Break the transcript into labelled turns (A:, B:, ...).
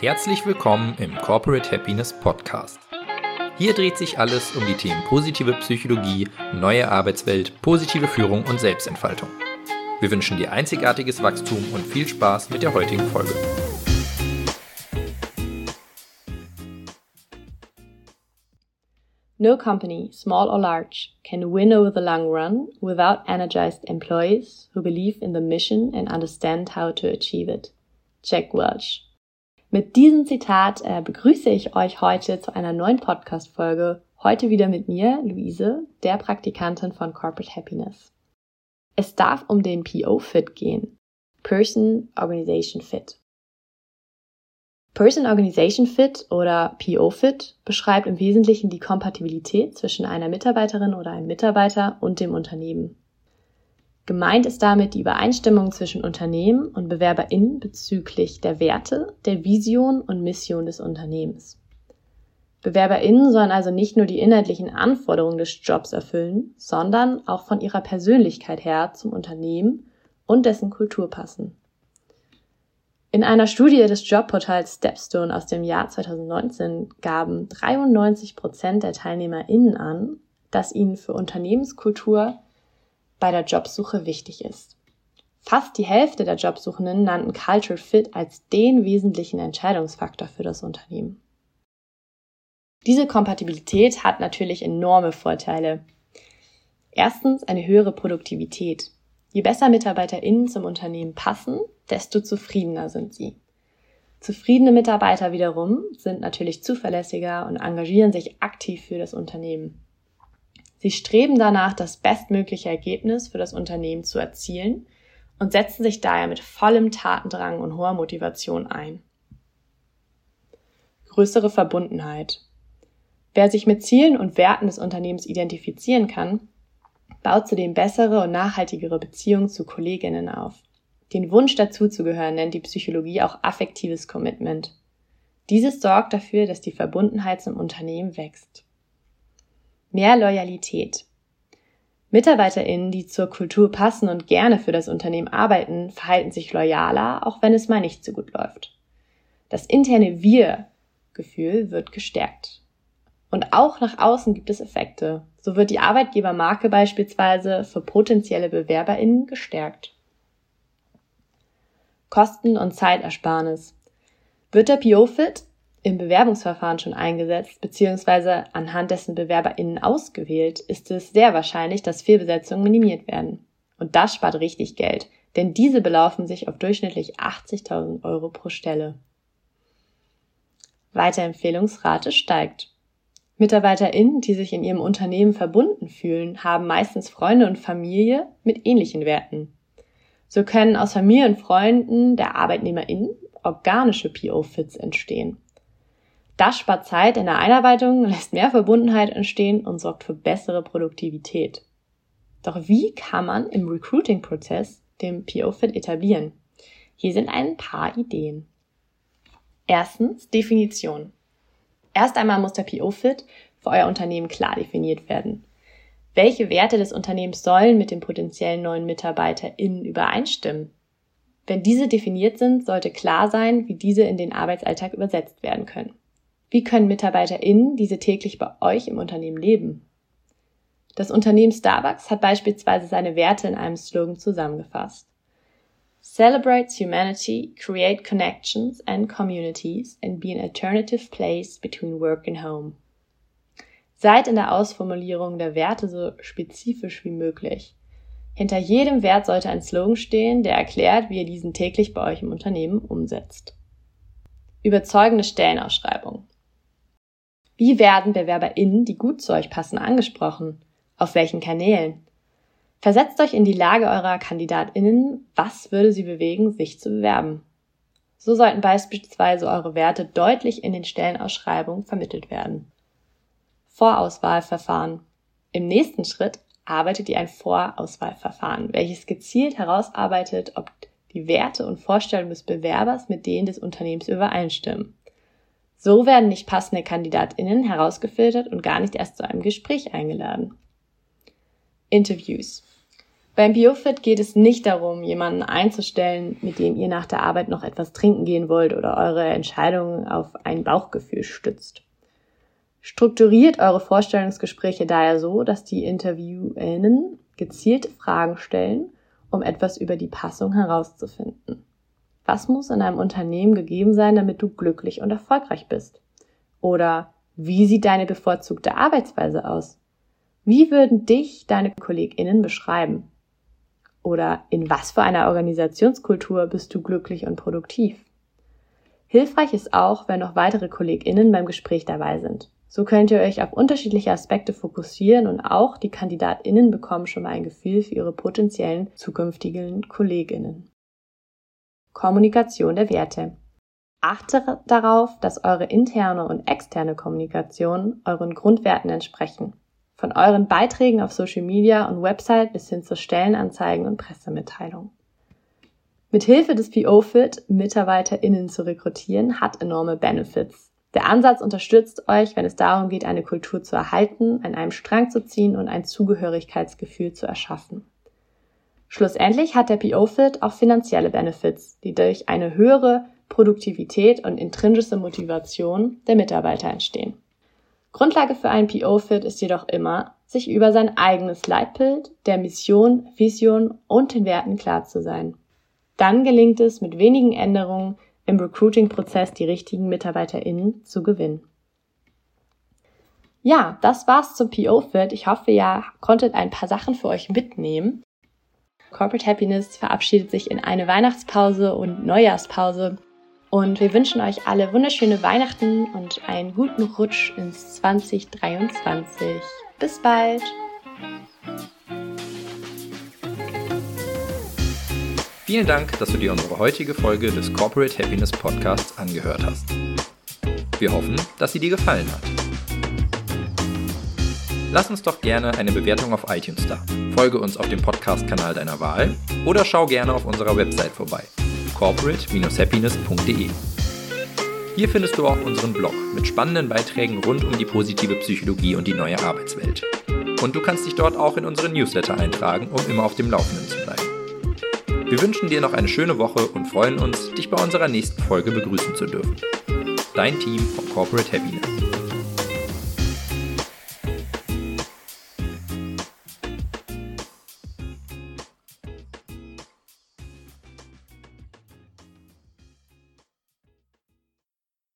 A: Herzlich willkommen im Corporate Happiness Podcast. Hier dreht sich alles um die Themen positive Psychologie, neue Arbeitswelt, positive Führung und Selbstentfaltung. Wir wünschen dir einzigartiges Wachstum und viel Spaß mit der heutigen Folge.
B: No company, small or large, can win over the long run without energized employees who believe in the mission and understand how to achieve it. Jack Welch mit diesem Zitat äh, begrüße ich euch heute zu einer neuen Podcast-Folge. Heute wieder mit mir, Luise, der Praktikantin von Corporate Happiness. Es darf um den PO-Fit gehen. Person Organization Fit. Person Organization Fit oder PO-Fit beschreibt im Wesentlichen die Kompatibilität zwischen einer Mitarbeiterin oder einem Mitarbeiter und dem Unternehmen. Gemeint ist damit die Übereinstimmung zwischen Unternehmen und BewerberInnen bezüglich der Werte, der Vision und Mission des Unternehmens. BewerberInnen sollen also nicht nur die inhaltlichen Anforderungen des Jobs erfüllen, sondern auch von ihrer Persönlichkeit her zum Unternehmen und dessen Kultur passen. In einer Studie des Jobportals Stepstone aus dem Jahr 2019 gaben 93 Prozent der TeilnehmerInnen an, dass ihnen für Unternehmenskultur bei der Jobsuche wichtig ist. Fast die Hälfte der Jobsuchenden nannten Culture Fit als den wesentlichen Entscheidungsfaktor für das Unternehmen. Diese Kompatibilität hat natürlich enorme Vorteile. Erstens eine höhere Produktivität. Je besser MitarbeiterInnen zum Unternehmen passen, desto zufriedener sind sie. Zufriedene Mitarbeiter wiederum sind natürlich zuverlässiger und engagieren sich aktiv für das Unternehmen. Sie streben danach, das bestmögliche Ergebnis für das Unternehmen zu erzielen und setzen sich daher mit vollem Tatendrang und hoher Motivation ein. Größere Verbundenheit. Wer sich mit Zielen und Werten des Unternehmens identifizieren kann, baut zudem bessere und nachhaltigere Beziehungen zu Kolleginnen auf. Den Wunsch dazuzugehören nennt die Psychologie auch affektives Commitment. Dieses sorgt dafür, dass die Verbundenheit zum Unternehmen wächst. Mehr Loyalität. MitarbeiterInnen, die zur Kultur passen und gerne für das Unternehmen arbeiten, verhalten sich loyaler, auch wenn es mal nicht so gut läuft. Das interne Wir-Gefühl wird gestärkt. Und auch nach außen gibt es Effekte. So wird die Arbeitgebermarke beispielsweise für potenzielle BewerberInnen gestärkt. Kosten- und Zeitersparnis. Wird der PO-Fit im Bewerbungsverfahren schon eingesetzt bzw. anhand dessen BewerberInnen ausgewählt, ist es sehr wahrscheinlich, dass Fehlbesetzungen minimiert werden. Und das spart richtig Geld, denn diese belaufen sich auf durchschnittlich 80.000 Euro pro Stelle. Weiterempfehlungsrate steigt. MitarbeiterInnen, die sich in ihrem Unternehmen verbunden fühlen, haben meistens Freunde und Familie mit ähnlichen Werten. So können aus Familie und Freunden der ArbeitnehmerInnen organische PO-Fits entstehen. Das spart Zeit in der Einarbeitung, lässt mehr Verbundenheit entstehen und sorgt für bessere Produktivität. Doch wie kann man im Recruiting-Prozess den PO-Fit etablieren? Hier sind ein paar Ideen. Erstens Definition. Erst einmal muss der PO-Fit für euer Unternehmen klar definiert werden. Welche Werte des Unternehmens sollen mit den potenziellen neuen MitarbeiterInnen übereinstimmen? Wenn diese definiert sind, sollte klar sein, wie diese in den Arbeitsalltag übersetzt werden können. Wie können MitarbeiterInnen diese täglich bei euch im Unternehmen leben? Das Unternehmen Starbucks hat beispielsweise seine Werte in einem Slogan zusammengefasst. Celebrates humanity, create connections and communities and be an alternative place between work and home. Seid in der Ausformulierung der Werte so spezifisch wie möglich. Hinter jedem Wert sollte ein Slogan stehen, der erklärt, wie ihr diesen täglich bei euch im Unternehmen umsetzt. Überzeugende Stellenausschreibung. Wie werden BewerberInnen, die gut zu euch passen, angesprochen? Auf welchen Kanälen? Versetzt euch in die Lage eurer KandidatInnen, was würde sie bewegen, sich zu bewerben? So sollten beispielsweise eure Werte deutlich in den Stellenausschreibungen vermittelt werden. Vorauswahlverfahren. Im nächsten Schritt arbeitet ihr ein Vorauswahlverfahren, welches gezielt herausarbeitet, ob die Werte und Vorstellungen des Bewerbers mit denen des Unternehmens übereinstimmen. So werden nicht passende KandidatInnen herausgefiltert und gar nicht erst zu einem Gespräch eingeladen. Interviews. Beim BioFit geht es nicht darum, jemanden einzustellen, mit dem ihr nach der Arbeit noch etwas trinken gehen wollt oder eure Entscheidungen auf ein Bauchgefühl stützt. Strukturiert eure Vorstellungsgespräche daher so, dass die InterviewInnen gezielte Fragen stellen, um etwas über die Passung herauszufinden. Was muss in einem Unternehmen gegeben sein, damit du glücklich und erfolgreich bist? Oder wie sieht deine bevorzugte Arbeitsweise aus? Wie würden dich deine KollegInnen beschreiben? Oder in was für einer Organisationskultur bist du glücklich und produktiv? Hilfreich ist auch, wenn noch weitere KollegInnen beim Gespräch dabei sind. So könnt ihr euch auf unterschiedliche Aspekte fokussieren und auch die KandidatInnen bekommen schon mal ein Gefühl für ihre potenziellen zukünftigen KollegInnen. Kommunikation der Werte. Achte darauf, dass eure interne und externe Kommunikation euren Grundwerten entsprechen. Von euren Beiträgen auf Social Media und Website bis hin zu Stellenanzeigen und Pressemitteilungen. Mit Hilfe des PO-Fit MitarbeiterInnen zu rekrutieren hat enorme Benefits. Der Ansatz unterstützt euch, wenn es darum geht, eine Kultur zu erhalten, an einem Strang zu ziehen und ein Zugehörigkeitsgefühl zu erschaffen. Schlussendlich hat der PO-Fit auch finanzielle Benefits, die durch eine höhere Produktivität und intrinsische Motivation der Mitarbeiter entstehen. Grundlage für einen PO-Fit ist jedoch immer, sich über sein eigenes Leitbild, der Mission, Vision und den Werten klar zu sein. Dann gelingt es mit wenigen Änderungen im Recruiting-Prozess die richtigen MitarbeiterInnen zu gewinnen. Ja, das war's zum PO-Fit. Ich hoffe, ihr konntet ein paar Sachen für euch mitnehmen. Corporate Happiness verabschiedet sich in eine Weihnachtspause und Neujahrspause und wir wünschen euch alle wunderschöne Weihnachten und einen guten Rutsch ins 2023. Bis bald!
A: Vielen Dank, dass du dir unsere heutige Folge des Corporate Happiness Podcasts angehört hast. Wir hoffen, dass sie dir gefallen hat. Lass uns doch gerne eine Bewertung auf iTunes da. Folge uns auf dem Podcast-Kanal deiner Wahl oder schau gerne auf unserer Website vorbei corporate-happiness.de. Hier findest du auch unseren Blog mit spannenden Beiträgen rund um die positive Psychologie und die neue Arbeitswelt. Und du kannst dich dort auch in unseren Newsletter eintragen, um immer auf dem Laufenden zu bleiben. Wir wünschen dir noch eine schöne Woche und freuen uns, dich bei unserer nächsten Folge begrüßen zu dürfen. Dein Team von Corporate Happiness.